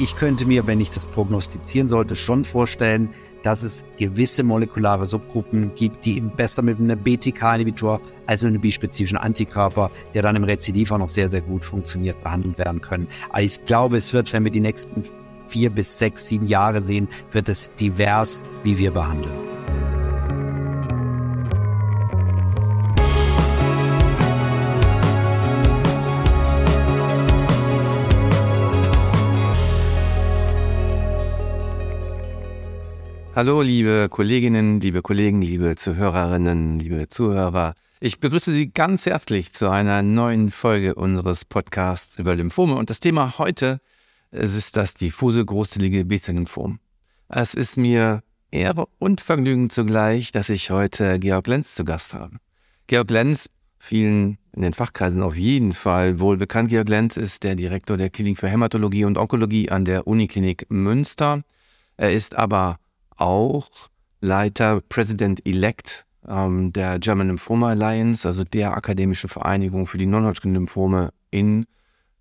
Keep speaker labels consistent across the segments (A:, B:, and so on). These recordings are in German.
A: Ich könnte mir, wenn ich das prognostizieren sollte, schon vorstellen, dass es gewisse molekulare Subgruppen gibt, die eben besser mit einem BTK-Inhibitor als mit einem bispezifischen Antikörper, der dann im Rezidiv auch noch sehr, sehr gut funktioniert, behandelt werden können. Aber ich glaube, es wird, wenn wir die nächsten vier bis sechs, sieben Jahre sehen, wird es divers, wie wir behandeln.
B: Hallo, liebe Kolleginnen, liebe Kollegen, liebe Zuhörerinnen, liebe Zuhörer. Ich begrüße Sie ganz herzlich zu einer neuen Folge unseres Podcasts über Lymphome. Und das Thema heute ist das diffuse großzellige B-Zell-Lymphom. Es ist mir Ehre und Vergnügen zugleich, dass ich heute Georg Lenz zu Gast habe. Georg Lenz, vielen in den Fachkreisen auf jeden Fall wohl bekannt. Georg Lenz ist der Direktor der Klinik für Hämatologie und Onkologie an der Uniklinik Münster. Er ist aber auch Leiter, President-elect ähm, der German Lymphoma Alliance, also der akademischen Vereinigung für die Non-Hodgkin-Lymphome in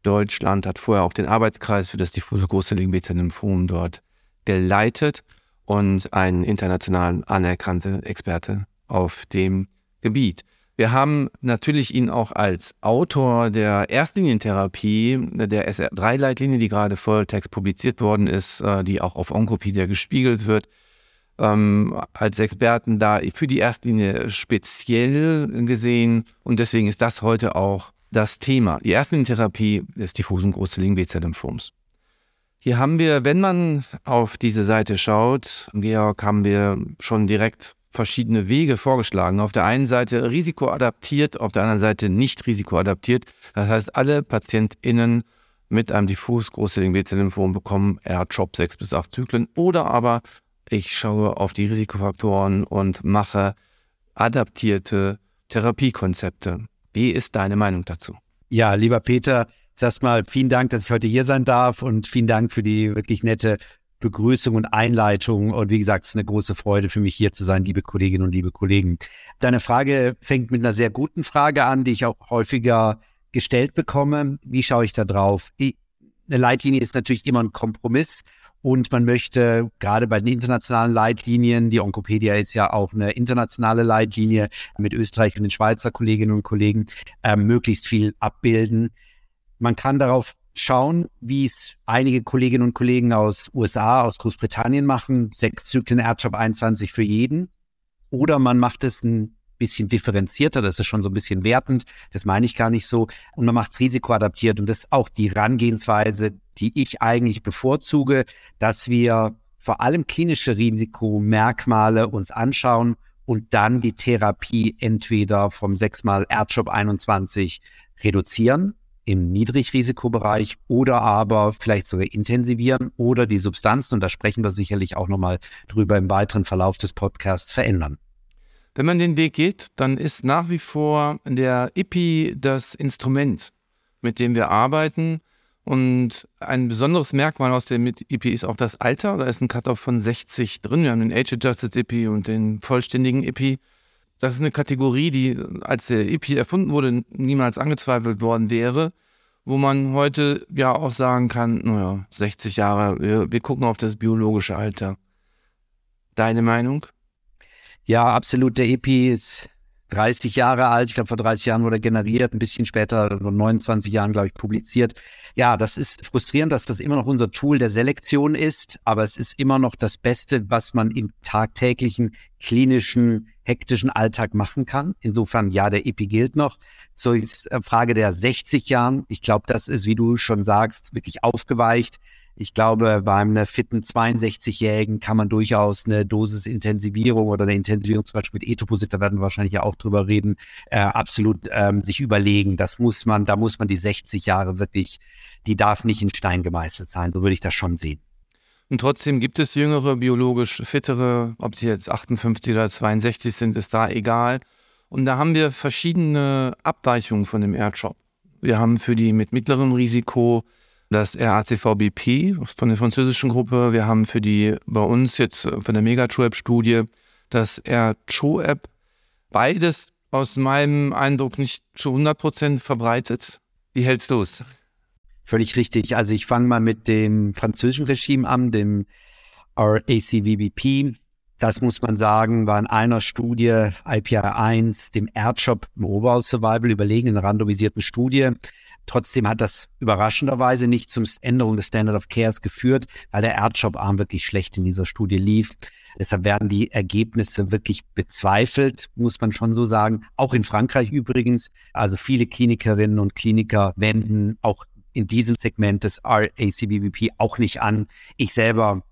B: Deutschland, hat vorher auch den Arbeitskreis für das diffuse großzellige B-Zell-Lymphom dort geleitet und ein international anerkannter Experte auf dem Gebiet. Wir haben natürlich ihn auch als Autor der Erstlinientherapie, der SR3-Leitlinie, die gerade Volltext publiziert worden ist, äh, die auch auf Onkopedia gespiegelt wird, ähm, als Experten da für die Erstlinie speziell gesehen. Und deswegen ist das heute auch das Thema. Die Erstlinientherapie des diffusen großzelligen B-Zell-Lymphoms. Hier haben wir, wenn man auf diese Seite schaut, Georg, haben wir schon direkt verschiedene Wege vorgeschlagen. Auf der einen Seite risikoadaptiert, auf der anderen Seite nicht risikoadaptiert. Das heißt, alle PatientInnen mit einem diffus großzelligen B-Zell-Lymphom bekommen R-CHOP 6 bis 8 Zyklen oder aber ich schaue auf die Risikofaktoren und mache adaptierte Therapiekonzepte. Wie ist deine Meinung dazu?
A: Ja, lieber Peter, erstmal vielen Dank, dass ich heute hier sein darf und vielen Dank für die wirklich nette Begrüßung und Einleitung. Und wie gesagt, es ist eine große Freude für mich hier zu sein, liebe Kolleginnen und liebe Kollegen. Deine Frage fängt mit einer sehr guten Frage an, die ich auch häufiger gestellt bekomme. Wie schaue ich da drauf? Eine Leitlinie ist natürlich immer ein Kompromiss und man möchte gerade bei den internationalen Leitlinien, die Onkopedia ist ja auch eine internationale Leitlinie mit Österreich und den Schweizer Kolleginnen und Kollegen, äh, möglichst viel abbilden. Man kann darauf schauen, wie es einige Kolleginnen und Kollegen aus USA, aus Großbritannien machen. Sechs Zyklen AirChop 21 für jeden. Oder man macht es ein bisschen differenzierter, das ist schon so ein bisschen wertend, das meine ich gar nicht so. Und man macht es risikoadaptiert und das ist auch die Herangehensweise, die ich eigentlich bevorzuge, dass wir vor allem klinische Risikomerkmale uns anschauen und dann die Therapie entweder vom 6x AirChop 21 reduzieren im Niedrigrisikobereich oder aber vielleicht sogar intensivieren oder die Substanzen, und da sprechen wir sicherlich auch nochmal drüber im weiteren Verlauf des Podcasts, verändern.
B: Wenn man den Weg geht, dann ist nach wie vor der IPI das Instrument, mit dem wir arbeiten. Und ein besonderes Merkmal aus dem IPI ist auch das Alter. Da ist ein Cut-off von 60 drin. Wir haben den Age-Adjusted IPI und den vollständigen IPI. Das ist eine Kategorie, die, als der IPI erfunden wurde, niemals angezweifelt worden wäre, wo man heute ja auch sagen kann, naja, 60 Jahre, wir, wir gucken auf das biologische Alter. Deine Meinung?
A: Ja, absolut. Der EP ist 30 Jahre alt. Ich glaube, vor 30 Jahren wurde er generiert, ein bisschen später, so 29 Jahren, glaube ich, publiziert. Ja, das ist frustrierend, dass das immer noch unser Tool der Selektion ist, aber es ist immer noch das Beste, was man im tagtäglichen klinischen, hektischen Alltag machen kann. Insofern, ja, der EPI gilt noch. Zur Frage der 60 Jahren. Ich glaube, das ist, wie du schon sagst, wirklich aufgeweicht. Ich glaube, bei einem fitten 62-Jährigen kann man durchaus eine Dosisintensivierung oder eine Intensivierung zum Beispiel mit Etoposit, da werden wir wahrscheinlich ja auch drüber reden, äh, absolut ähm, sich überlegen. Das muss man, da muss man die 60 Jahre wirklich, die darf nicht in Stein gemeißelt sein. So würde ich das schon sehen.
B: Und trotzdem gibt es jüngere, biologisch fittere, ob sie jetzt 58 oder 62 sind, ist da egal. Und da haben wir verschiedene Abweichungen von dem Erdshop. Wir haben für die mit mittlerem Risiko das RACVBP von der französischen Gruppe. Wir haben für die bei uns jetzt von der Megatroep-Studie das RCHOAP. Beides aus meinem Eindruck nicht zu 100 Prozent verbreitet. Wie hältst du es?
A: Völlig richtig. Also ich fange mal mit dem französischen Regime an, dem RACVBP. Das muss man sagen, war in einer Studie IPI 1, dem Erdjob im Overall Survival überlegen, in einer randomisierten Studie. Trotzdem hat das überraschenderweise nicht zum Änderung des Standard of Cares geführt, weil der Erdjob-Arm wirklich schlecht in dieser Studie lief. Deshalb werden die Ergebnisse wirklich bezweifelt, muss man schon so sagen. Auch in Frankreich übrigens. Also viele Klinikerinnen und Kliniker wenden auch in diesem Segment des RACBBP auch nicht an. Ich selber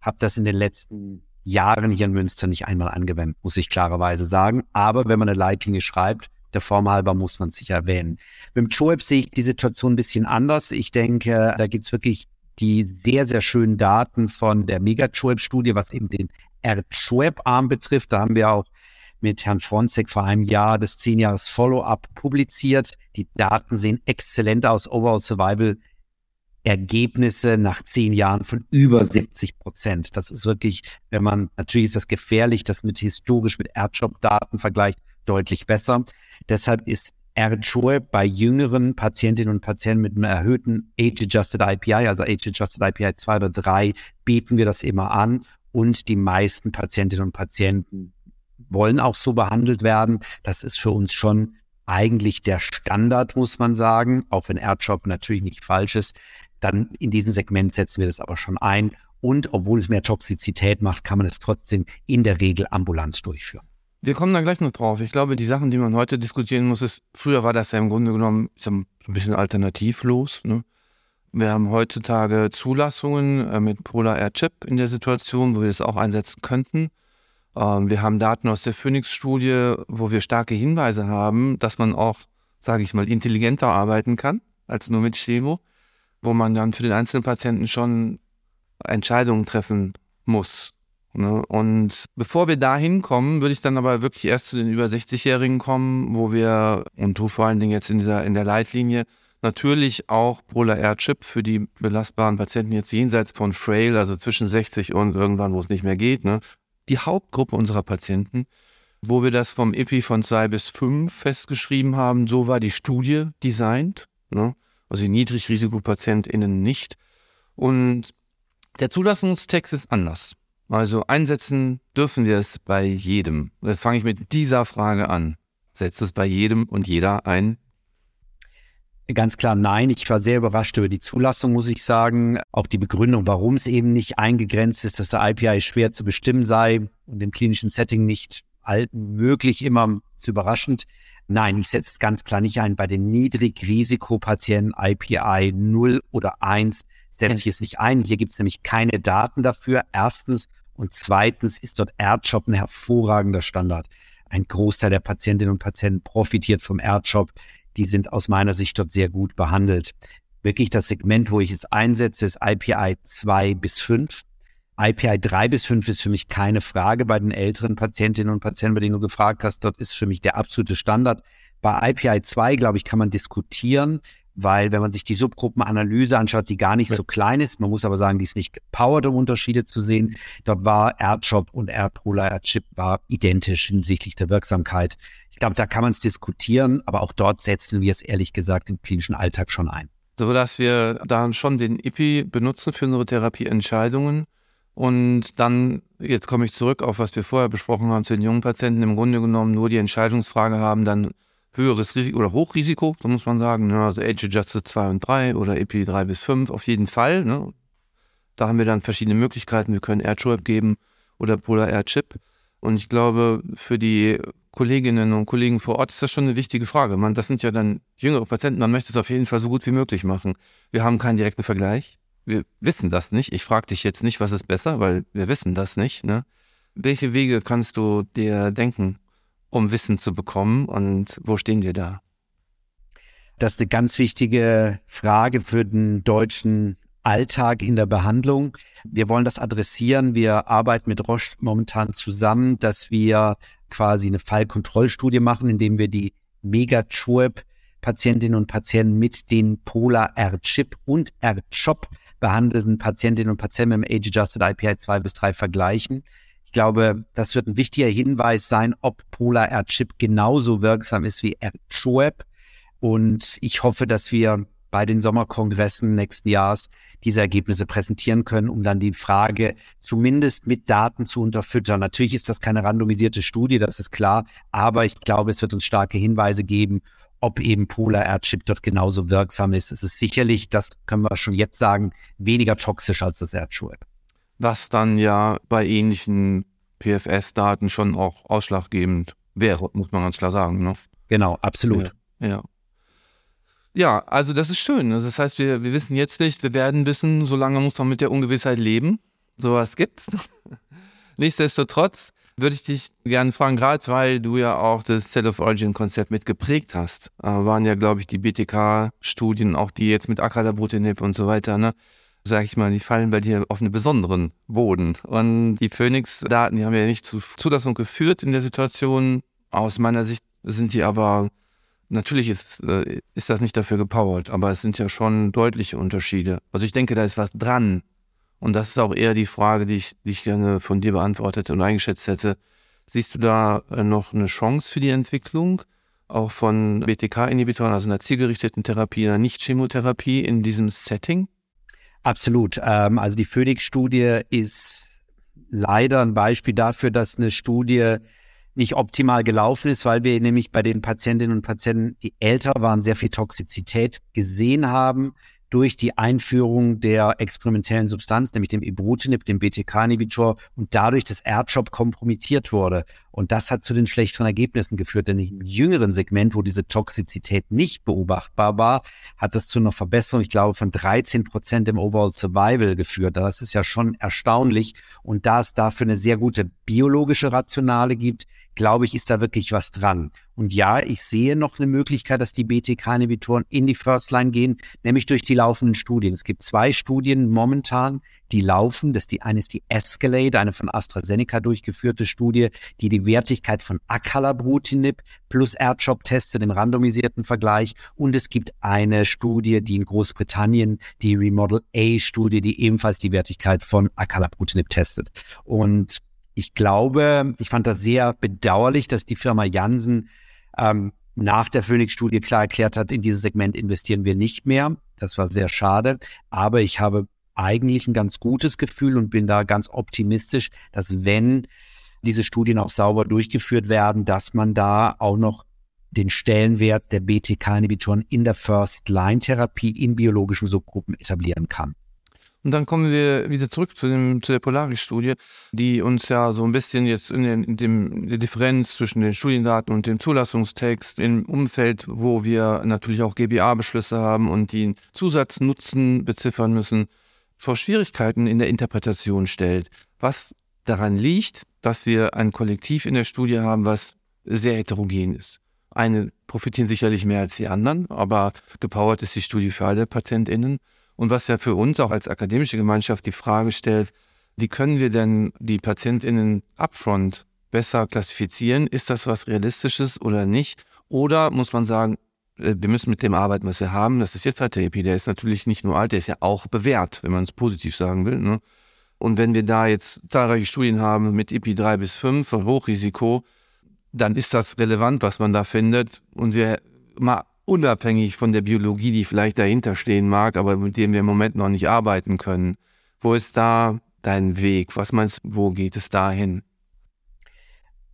A: habe das in den letzten Jahren hier in Münster nicht einmal angewendet, muss ich klarerweise sagen. Aber wenn man eine Leitlinie schreibt, der Form halber muss man sich erwähnen. Mit dem Choeb sehe ich die Situation ein bisschen anders. Ich denke, da gibt es wirklich die sehr, sehr schönen Daten von der Mega-Choeb-Studie, was eben den R-Choeb-Arm betrifft. Da haben wir auch mit Herrn Fronzek vor einem Jahr das 10 Jahres Follow-up publiziert. Die Daten sehen exzellent aus. Overall Survival Ergebnisse nach zehn Jahren von über 70 Prozent. Das ist wirklich, wenn man, natürlich ist das gefährlich, das mit historisch mit Erdjob-Daten vergleicht, deutlich besser. Deshalb ist Erjoe bei jüngeren Patientinnen und Patienten mit einem erhöhten Age-Adjusted IPI, also Age-Adjusted IPI 2 oder 3, bieten wir das immer an. Und die meisten Patientinnen und Patienten wollen auch so behandelt werden. Das ist für uns schon eigentlich der Standard, muss man sagen, auch wenn Erdjob natürlich nicht falsch ist. Dann in diesem Segment setzen wir das aber schon ein. Und obwohl es mehr Toxizität macht, kann man es trotzdem in der Regel ambulant durchführen.
B: Wir kommen da gleich noch drauf. Ich glaube, die Sachen, die man heute diskutieren muss, ist, früher war das ja im Grunde genommen so ein bisschen alternativlos. Ne? Wir haben heutzutage Zulassungen äh, mit Polar Air Chip in der Situation, wo wir das auch einsetzen könnten. Ähm, wir haben Daten aus der Phoenix-Studie, wo wir starke Hinweise haben, dass man auch, sage ich mal, intelligenter arbeiten kann als nur mit Chemo wo man dann für den einzelnen Patienten schon Entscheidungen treffen muss. Ne? Und bevor wir da hinkommen, würde ich dann aber wirklich erst zu den über 60-Jährigen kommen, wo wir, und du vor allen Dingen jetzt in, dieser, in der Leitlinie, natürlich auch Polar Air Chip für die belastbaren Patienten jetzt jenseits von Frail, also zwischen 60 und irgendwann, wo es nicht mehr geht, ne? die Hauptgruppe unserer Patienten, wo wir das vom EPI von 2 bis 5 festgeschrieben haben, so war die Studie designt. Ne? also die Niedrigrisikopatientinnen nicht. Und der Zulassungstext ist anders. Also einsetzen dürfen wir es bei jedem. Jetzt fange ich mit dieser Frage an. Setzt es bei jedem und jeder ein?
A: Ganz klar nein. Ich war sehr überrascht über die Zulassung, muss ich sagen. Auch die Begründung, warum es eben nicht eingegrenzt ist, dass der IPI schwer zu bestimmen sei und im klinischen Setting nicht möglich, immer zu überraschend. Nein, ich setze es ganz klar nicht ein. Bei den Niedrigrisikopatienten IPI 0 oder 1 setze ich es nicht ein. Hier gibt es nämlich keine Daten dafür. Erstens. Und zweitens ist dort AirJob ein hervorragender Standard. Ein Großteil der Patientinnen und Patienten profitiert vom AirJob. Die sind aus meiner Sicht dort sehr gut behandelt. Wirklich das Segment, wo ich es einsetze, ist IPI 2 bis 5. IPI 3 bis 5 ist für mich keine Frage bei den älteren Patientinnen und Patienten, bei denen du gefragt hast. Dort ist für mich der absolute Standard. Bei IPI 2, glaube ich, kann man diskutieren, weil wenn man sich die Subgruppenanalyse anschaut, die gar nicht ja. so klein ist, man muss aber sagen, die ist nicht gepowert, um Unterschiede zu sehen. Dort war AirJob und AirPolar AirChip war identisch hinsichtlich der Wirksamkeit. Ich glaube, da kann man es diskutieren, aber auch dort setzen wir es ehrlich gesagt im klinischen Alltag schon ein.
B: So dass wir dann schon den IPI benutzen für unsere Therapieentscheidungen und dann, jetzt komme ich zurück auf, was wir vorher besprochen haben, zu den jungen Patienten im Grunde genommen nur die Entscheidungsfrage haben, dann höheres Risiko oder Hochrisiko, so muss man sagen, ne? also Age Adjusted 2 und 3 oder EPI 3 bis 5 auf jeden Fall. Ne? Da haben wir dann verschiedene Möglichkeiten. Wir können AirChip geben oder Polar Air Chip. Und ich glaube, für die Kolleginnen und Kollegen vor Ort ist das schon eine wichtige Frage. Man, das sind ja dann jüngere Patienten, man möchte es auf jeden Fall so gut wie möglich machen. Wir haben keinen direkten Vergleich wir wissen das nicht. Ich frage dich jetzt nicht, was ist besser, weil wir wissen das nicht. Ne? Welche Wege kannst du dir denken, um Wissen zu bekommen und wo stehen wir da?
A: Das ist eine ganz wichtige Frage für den deutschen Alltag in der Behandlung. Wir wollen das adressieren. Wir arbeiten mit Roche momentan zusammen, dass wir quasi eine Fallkontrollstudie machen, indem wir die Mega-Chueb Patientinnen und Patienten mit den Polar R-Chip und R-Chop behandelten Patientinnen und Patienten mit dem Age-Adjusted IPI 2 bis 3 vergleichen. Ich glaube, das wird ein wichtiger Hinweis sein, ob Polar R-Chip genauso wirksam ist wie R-Choep. Und ich hoffe, dass wir bei den Sommerkongressen nächsten Jahres diese Ergebnisse präsentieren können, um dann die Frage zumindest mit Daten zu unterfüttern. Natürlich ist das keine randomisierte Studie, das ist klar, aber ich glaube, es wird uns starke Hinweise geben, ob eben Polar Airchip dort genauso wirksam ist. Es ist sicherlich, das können wir schon jetzt sagen, weniger toxisch als das Erdschul.
B: Was dann ja bei ähnlichen PFS-Daten schon auch ausschlaggebend wäre, muss man ganz klar sagen. Ne?
A: Genau, absolut.
B: Ja, ja. ja. also das ist schön. Also das heißt, wir, wir wissen jetzt nicht, wir werden wissen, solange muss man mit der Ungewissheit leben. Sowas gibt's. Nichtsdestotrotz würde ich dich gerne fragen, gerade weil du ja auch das Cell of Origin Konzept mit geprägt hast, äh, waren ja, glaube ich, die BTK-Studien, auch die jetzt mit Acrelabrutinib und so weiter, ne? Sag ich mal, die fallen bei dir auf einen besonderen Boden. Und die Phoenix-Daten, die haben ja nicht zu Zulassung geführt in der Situation. Aus meiner Sicht sind die aber, natürlich ist, äh, ist das nicht dafür gepowert, aber es sind ja schon deutliche Unterschiede. Also ich denke, da ist was dran und das ist auch eher die Frage, die ich, die ich gerne von dir beantwortet und eingeschätzt hätte. Siehst du da äh, noch eine Chance für die Entwicklung, auch von BTK-Inhibitoren, also einer zielgerichteten Therapie, einer Nicht-Chemotherapie in diesem Setting?
A: Absolut. Ähm, also die Phoenix-Studie ist leider ein Beispiel dafür, dass eine Studie nicht optimal gelaufen ist, weil wir nämlich bei den Patientinnen und Patienten, die älter waren, sehr viel Toxizität gesehen haben, durch die Einführung der experimentellen Substanz, nämlich dem Ibrutinib, dem BTK-Inhibitor und dadurch das Erdjob kompromittiert wurde. Und das hat zu den schlechteren Ergebnissen geführt, denn im jüngeren Segment, wo diese Toxizität nicht beobachtbar war, hat das zu einer Verbesserung, ich glaube, von 13 Prozent im Overall Survival geführt. Das ist ja schon erstaunlich. Und da es dafür eine sehr gute biologische Rationale gibt, glaube ich, ist da wirklich was dran. Und ja, ich sehe noch eine Möglichkeit, dass die BTK-Inhibitoren in die First Line gehen, nämlich durch die laufenden Studien. Es gibt zwei Studien momentan, die laufen. Das die eine ist die Escalade, eine von AstraZeneca durchgeführte Studie, die die Wertigkeit von Acalabrutinib plus Erdjob testet im randomisierten Vergleich. Und es gibt eine Studie, die in Großbritannien, die Remodel A-Studie, die ebenfalls die Wertigkeit von Acalabrutinib testet. Und ich glaube, ich fand das sehr bedauerlich, dass die Firma Janssen ähm, nach der Phoenix-Studie klar erklärt hat, in dieses Segment investieren wir nicht mehr. Das war sehr schade. Aber ich habe eigentlich ein ganz gutes Gefühl und bin da ganz optimistisch, dass wenn diese Studien auch sauber durchgeführt werden, dass man da auch noch den Stellenwert der BTK-Inhibitoren in der First-Line-Therapie in biologischen Subgruppen etablieren kann.
B: Und dann kommen wir wieder zurück zu, dem, zu der Polaris-Studie, die uns ja so ein bisschen jetzt in, den, in dem, der Differenz zwischen den Studiendaten und dem Zulassungstext im Umfeld, wo wir natürlich auch GBA-Beschlüsse haben und die Zusatznutzen beziffern müssen, vor Schwierigkeiten in der Interpretation stellt. Was daran liegt, dass wir ein Kollektiv in der Studie haben, was sehr heterogen ist. Eine profitieren sicherlich mehr als die anderen, aber gepowert ist die Studie für alle PatientInnen. Und was ja für uns auch als akademische Gemeinschaft die Frage stellt, wie können wir denn die PatientInnen upfront besser klassifizieren? Ist das was Realistisches oder nicht? Oder muss man sagen, äh, wir müssen mit dem arbeiten, was wir haben. Das ist jetzt halt der EP. Der ist natürlich nicht nur alt, der ist ja auch bewährt, wenn man es positiv sagen will. Ne? Und wenn wir da jetzt zahlreiche Studien haben mit EP 3 bis 5 von Hochrisiko, dann ist das relevant, was man da findet. Und wir mal unabhängig von der Biologie, die vielleicht dahinter stehen mag, aber mit dem wir im Moment noch nicht arbeiten können. Wo ist da dein Weg? Was meinst du, wo geht es dahin?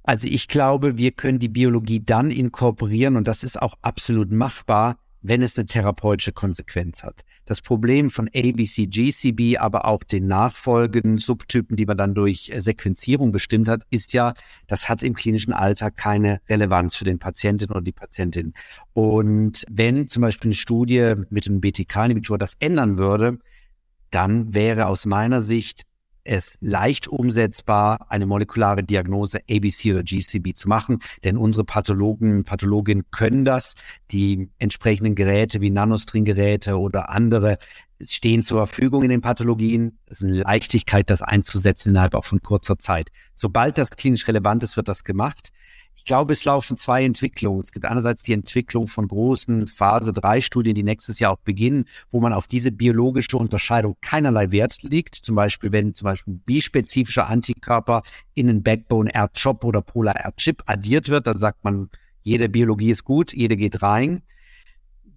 A: Also ich glaube, wir können die Biologie dann inkorporieren und das ist auch absolut machbar, wenn es eine therapeutische Konsequenz hat. Das Problem von ABC, GCB, aber auch den nachfolgenden Subtypen, die man dann durch äh, Sequenzierung bestimmt hat, ist ja, das hat im klinischen Alltag keine Relevanz für den Patienten oder die Patientin. Und wenn zum Beispiel eine Studie mit einem BTK-Inhibitor das ändern würde, dann wäre aus meiner Sicht es leicht umsetzbar, eine molekulare Diagnose ABC oder GCB zu machen, denn unsere Pathologen, Pathologinnen können das. Die entsprechenden Geräte wie Nanostring-Geräte oder andere stehen zur Verfügung in den Pathologien. Es ist eine Leichtigkeit, das einzusetzen innerhalb auch von kurzer Zeit. Sobald das klinisch relevant ist, wird das gemacht. Ich glaube, es laufen zwei Entwicklungen. Es gibt einerseits die Entwicklung von großen Phase-3-Studien, die nächstes Jahr auch beginnen, wo man auf diese biologische Unterscheidung keinerlei Wert legt. Zum Beispiel, wenn zum Beispiel bispezifische Antikörper in einen Backbone R-Chop oder Polar R-Chip addiert wird, dann sagt man, jede Biologie ist gut, jede geht rein.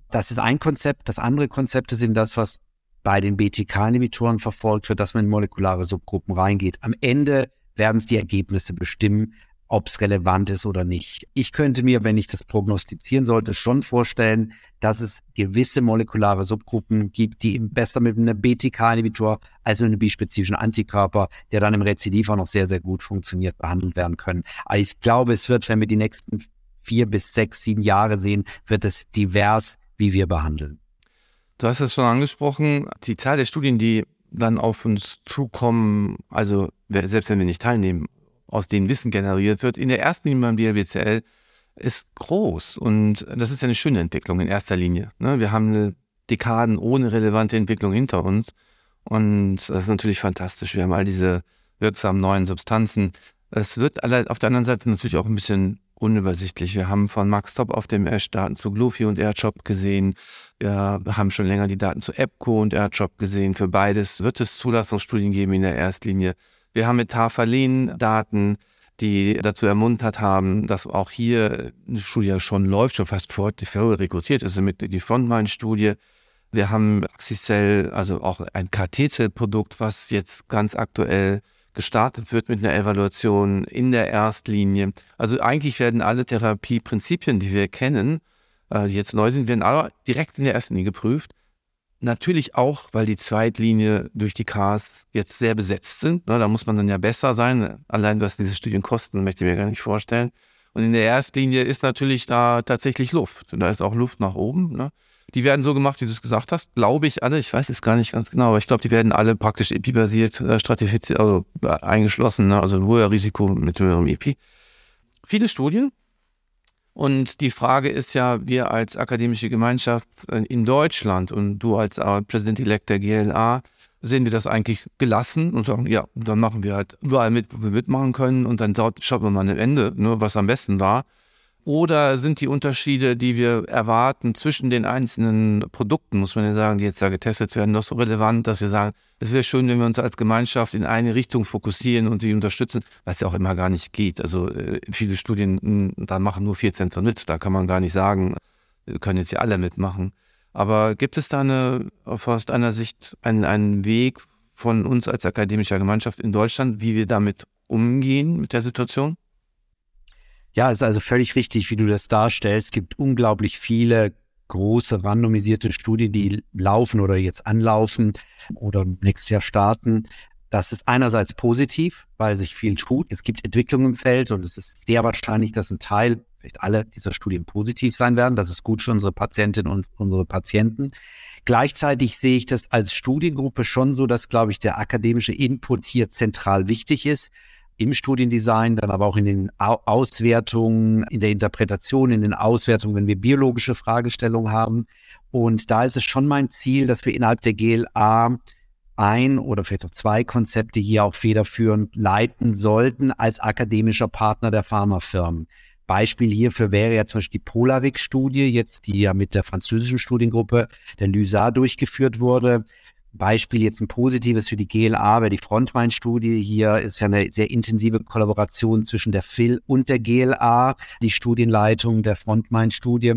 A: Das ist ein Konzept. Das andere Konzept ist eben das, was bei den BTK-Inhibitoren verfolgt wird, dass man in molekulare Subgruppen reingeht. Am Ende werden es die Ergebnisse bestimmen, ob es relevant ist oder nicht. Ich könnte mir, wenn ich das prognostizieren sollte, schon vorstellen, dass es gewisse molekulare Subgruppen gibt, die besser mit einem BTK-Inhibitor als mit einem bispezifischen Antikörper, der dann im Rezidiv auch noch sehr, sehr gut funktioniert, behandelt werden können. Aber ich glaube, es wird, wenn wir die nächsten vier bis sechs, sieben Jahre sehen, wird es divers, wie wir behandeln.
B: Du hast es schon angesprochen, die Zahl der Studien, die dann auf uns zukommen, also selbst wenn wir nicht teilnehmen, aus denen Wissen generiert wird, in der ersten Linie beim DLBCL ist groß. Und das ist ja eine schöne Entwicklung in erster Linie. Ne? Wir haben Dekaden ohne relevante Entwicklung hinter uns. Und das ist natürlich fantastisch. Wir haben all diese wirksamen neuen Substanzen. Es wird auf der anderen Seite natürlich auch ein bisschen unübersichtlich. Wir haben von Max Top auf dem Ash Daten zu Glofi und AirChop gesehen. Wir haben schon länger die Daten zu EPCO und AirChop gesehen. Für beides wird es Zulassungsstudien geben in der Erstlinie. Wir haben mit Tafalen Daten, die dazu ermuntert haben, dass auch hier eine Studie schon läuft, schon fast vor rekrutiert ist, mit die Frontline-Studie. Wir haben Axicell, also auch ein KT-Zell-Produkt, was jetzt ganz aktuell gestartet wird mit einer Evaluation in der Erstlinie. Also eigentlich werden alle Therapieprinzipien, die wir kennen, äh, die jetzt neu sind, werden alle direkt in der Erstlinie geprüft. Natürlich auch, weil die Zweitlinie durch die Cars jetzt sehr besetzt sind. Ne, da muss man dann ja besser sein. Allein was diese Studien kosten, möchte ich mir gar nicht vorstellen. Und in der Erstlinie ist natürlich da tatsächlich Luft. Und da ist auch Luft nach oben. Ne? Die werden so gemacht, wie du es gesagt hast, glaube ich alle. Ich weiß es gar nicht ganz genau, aber ich glaube, die werden alle praktisch EPI-basiert äh, stratifiziert, also äh, eingeschlossen, ne? also ein hoher Risiko mit höherem EPI. Viele Studien, und die Frage ist ja, wir als akademische Gemeinschaft äh, in Deutschland und du als Präsident-elect der GLA, sehen wir das eigentlich gelassen und sagen, ja, dann machen wir halt überall mit, wo wir mitmachen können und dann schauen wir mal am Ende, nur was am besten war. Oder sind die Unterschiede, die wir erwarten zwischen den einzelnen Produkten, muss man ja sagen, die jetzt da getestet werden, doch so relevant, dass wir sagen, es wäre schön, wenn wir uns als Gemeinschaft in eine Richtung fokussieren und sie unterstützen, was ja auch immer gar nicht geht. Also äh, viele Studien, hm, da machen nur vier Zentren mit, da kann man gar nicht sagen, wir können jetzt hier alle mitmachen. Aber gibt es da eine, aus deiner Sicht einen, einen Weg von uns als akademischer Gemeinschaft in Deutschland, wie wir damit umgehen mit der Situation?
A: Ja, ist also völlig richtig, wie du das darstellst. Es gibt unglaublich viele große randomisierte Studien, die laufen oder jetzt anlaufen oder nächstes Jahr starten. Das ist einerseits positiv, weil sich viel tut. Es gibt Entwicklungen im Feld und es ist sehr wahrscheinlich, dass ein Teil, vielleicht alle dieser Studien positiv sein werden. Das ist gut für unsere Patientinnen und unsere Patienten. Gleichzeitig sehe ich das als Studiengruppe schon so, dass, glaube ich, der akademische Input hier zentral wichtig ist im Studiendesign, dann aber auch in den Auswertungen, in der Interpretation, in den Auswertungen, wenn wir biologische Fragestellungen haben. Und da ist es schon mein Ziel, dass wir innerhalb der GLA ein oder vielleicht auch zwei Konzepte hier auch federführend leiten sollten als akademischer Partner der Pharmafirmen. Beispiel hierfür wäre ja zum Beispiel die Polavik-Studie, jetzt die ja mit der französischen Studiengruppe der LYSA durchgeführt wurde, Beispiel jetzt ein positives für die GLA, weil die Frontline-Studie hier ist ja eine sehr intensive Kollaboration zwischen der FIL und der GLA, die Studienleitung der Frontline-Studie.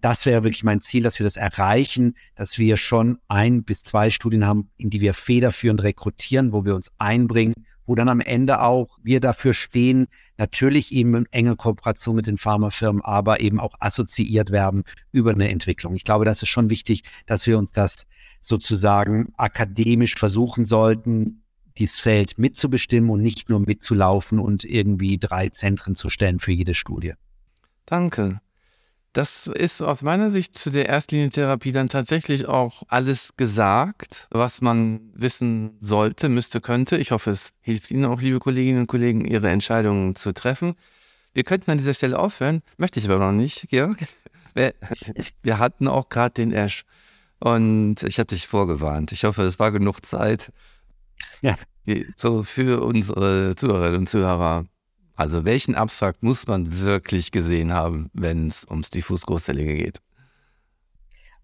A: Das wäre wirklich mein Ziel, dass wir das erreichen, dass wir schon ein bis zwei Studien haben, in die wir federführend rekrutieren, wo wir uns einbringen, wo dann am Ende auch wir dafür stehen, natürlich eben in enger Kooperation mit den Pharmafirmen, aber eben auch assoziiert werden über eine Entwicklung. Ich glaube, das ist schon wichtig, dass wir uns das sozusagen akademisch versuchen sollten, dieses Feld mitzubestimmen und nicht nur mitzulaufen und irgendwie drei Zentren zu stellen für jede Studie.
B: Danke. Das ist aus meiner Sicht zu der Erstlinientherapie dann tatsächlich auch alles gesagt, was man wissen sollte, müsste, könnte. Ich hoffe, es hilft Ihnen auch, liebe Kolleginnen und Kollegen, Ihre Entscheidungen zu treffen. Wir könnten an dieser Stelle aufhören, möchte ich aber noch nicht, Georg. Wir, wir hatten auch gerade den Ash. Und ich habe dich vorgewarnt. Ich hoffe, es war genug Zeit. Ja. So für unsere Zuhörerinnen und Zuhörer. Also welchen Abstrakt muss man wirklich gesehen haben, wenn es ums diffus Großzellige geht?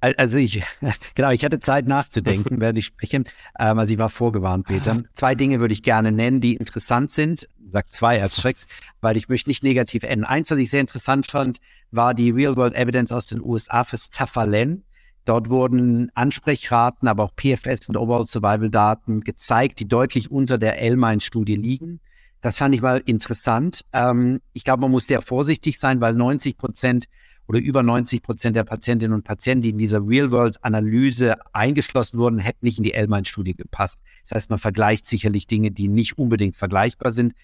A: Also ich, genau, ich hatte Zeit nachzudenken, während ich spreche. Ähm, also ich war vorgewarnt, Peter. Zwei Dinge würde ich gerne nennen, die interessant sind. Ich sag zwei Abstracts, weil ich möchte nicht negativ enden. Eins, was ich sehr interessant fand, war die Real-World Evidence aus den USA für Stafalen. Dort wurden Ansprechraten, aber auch PFS und Overall Survival Daten gezeigt, die deutlich unter der L-Mine-Studie liegen. Das fand ich mal interessant. Ähm, ich glaube, man muss sehr vorsichtig sein, weil 90 Prozent oder über 90 Prozent der Patientinnen und Patienten, die in dieser Real-World-Analyse eingeschlossen wurden, hätten nicht in die L-Mine-Studie gepasst. Das heißt, man vergleicht sicherlich Dinge, die nicht unbedingt vergleichbar sind.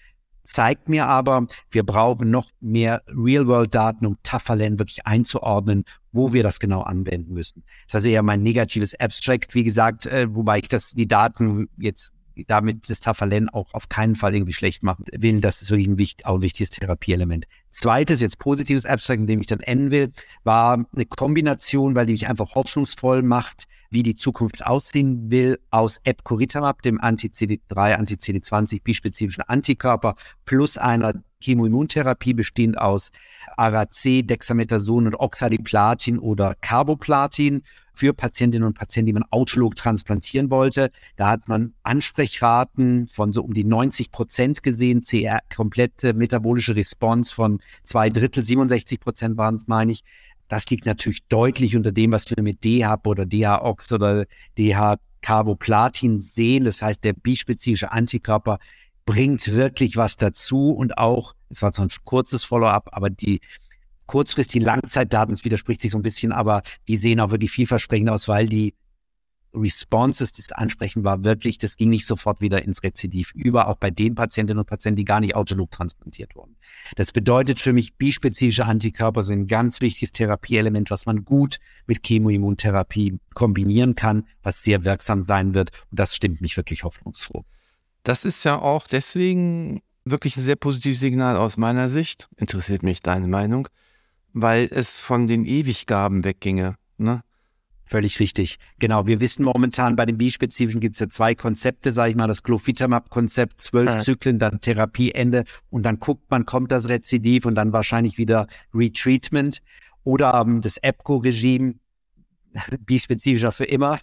A: Zeigt mir aber, wir brauchen noch mehr Real-World-Daten, um Tafalen wirklich einzuordnen, wo wir das genau anwenden müssen. Das ist also eher mein negatives Abstract, wie gesagt, äh, wobei ich das, die Daten jetzt damit das Tafalen auch auf keinen Fall irgendwie schlecht machen will. Das ist wirklich ein, wichtig, auch ein wichtiges Therapieelement. Zweites, jetzt positives Abstract, in dem ich dann enden will, war eine Kombination, weil die mich einfach hoffnungsvoll macht, wie die Zukunft aussehen will, aus Epcoritamab, dem Anti-CD3, Anti-CD20 bispezifischen Antikörper, plus einer Chemoimmuntherapie bestehend aus Arac, Dexamethason und Oxaliplatin oder Carboplatin für Patientinnen und Patienten, die man autolog transplantieren wollte. Da hat man Ansprechraten von so um die 90 Prozent gesehen, CR, komplette metabolische Response von zwei Drittel, 67 Prozent waren es, meine ich. Das liegt natürlich deutlich unter dem, was wir mit DHAP oder DHOX oder DH-Carboplatin sehen. Das heißt, der bispezifische Antikörper bringt wirklich was dazu und auch, es war zwar ein kurzes Follow-up, aber die kurzfristigen Langzeitdaten, das widerspricht sich so ein bisschen, aber die sehen auch wirklich vielversprechend aus, weil die Responses, das Ansprechen war wirklich, das ging nicht sofort wieder ins Rezidiv über, auch bei den Patientinnen und Patienten, die gar nicht autolog transplantiert wurden. Das bedeutet für mich, bispezifische Antikörper sind ein ganz wichtiges Therapieelement, was man gut mit Chemoimmuntherapie kombinieren kann, was sehr wirksam sein wird. Und das stimmt mich wirklich hoffnungsfroh.
B: Das ist ja auch deswegen wirklich ein sehr positives Signal aus meiner Sicht. Interessiert mich deine Meinung, weil es von den Ewiggaben wegginge. Ne?
A: Völlig richtig. Genau. Wir wissen momentan bei den bispezifischen gibt es ja zwei Konzepte, sage ich mal, das Glofitamab-Konzept, zwölf ja. Zyklen, dann Therapieende und dann guckt man, kommt das Rezidiv und dann wahrscheinlich wieder Retreatment. Oder ähm, das EPCO-Regime, bispezifischer für immer.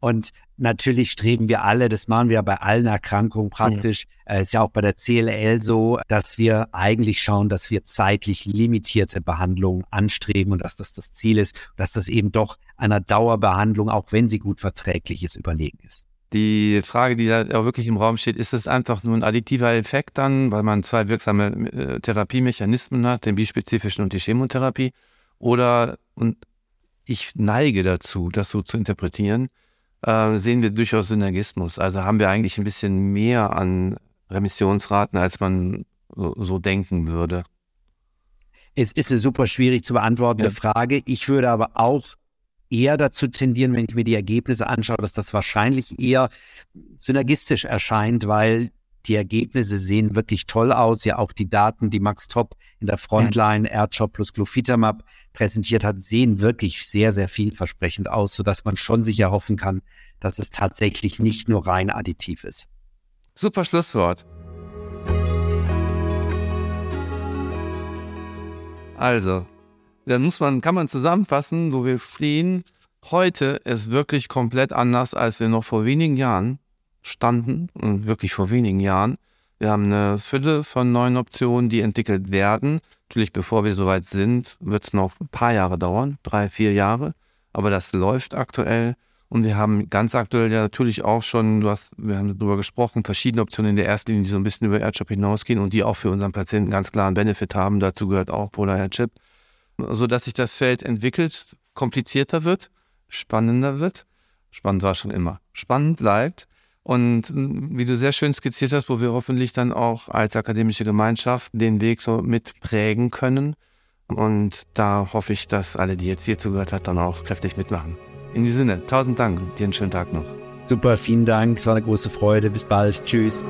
A: Und natürlich streben wir alle, das machen wir bei allen Erkrankungen praktisch, ja. Äh, ist ja auch bei der CLL so, dass wir eigentlich schauen, dass wir zeitlich limitierte Behandlungen anstreben und dass das das Ziel ist, dass das eben doch einer Dauerbehandlung, auch wenn sie gut verträglich ist, überlegen ist.
B: Die Frage, die da auch wirklich im Raum steht, ist es einfach nur ein additiver Effekt dann, weil man zwei wirksame äh, Therapiemechanismen hat, den bispezifischen und die Chemotherapie? Oder, und ich neige dazu, das so zu interpretieren, äh, sehen wir durchaus Synergismus. Also haben wir eigentlich ein bisschen mehr an Remissionsraten, als man so, so denken würde.
A: Es ist eine super schwierig zu beantwortende ja. Frage. Ich würde aber auch eher dazu tendieren, wenn ich mir die Ergebnisse anschaue, dass das wahrscheinlich eher synergistisch erscheint, weil die Ergebnisse sehen wirklich toll aus. Ja, auch die Daten, die Max Top in der Frontline. AirChop plus Glofitamab präsentiert hat, sehen wirklich sehr, sehr vielversprechend aus, sodass man schon sicher hoffen kann, dass es tatsächlich nicht nur rein additiv ist.
B: Super Schlusswort. Also, dann muss man, kann man zusammenfassen, wo wir stehen. Heute ist wirklich komplett anders, als wir noch vor wenigen Jahren standen und wirklich vor wenigen Jahren. Wir haben eine Fülle von neuen Optionen, die entwickelt werden. Natürlich, bevor wir soweit sind, wird es noch ein paar Jahre dauern, drei, vier Jahre. Aber das läuft aktuell. Und wir haben ganz aktuell ja natürlich auch schon, du hast, wir haben darüber gesprochen, verschiedene Optionen in der ersten Linie, die so ein bisschen über AirChip hinausgehen und die auch für unseren Patienten ganz klaren Benefit haben. Dazu gehört auch Polar AirChip. Sodass sich das Feld entwickelt, komplizierter wird, spannender wird. Spannend war schon immer. Spannend bleibt. Und hm, wie du sehr schön skizziert hast, wo wir hoffentlich dann auch als akademische Gemeinschaft den Weg so mitprägen können. Und da hoffe ich, dass alle, die jetzt hier zugehört hat, dann auch kräftig mitmachen. In diesem Sinne, tausend Dank, dir einen schönen Tag noch.
A: Super, vielen Dank, es war eine große Freude. Bis bald. Tschüss.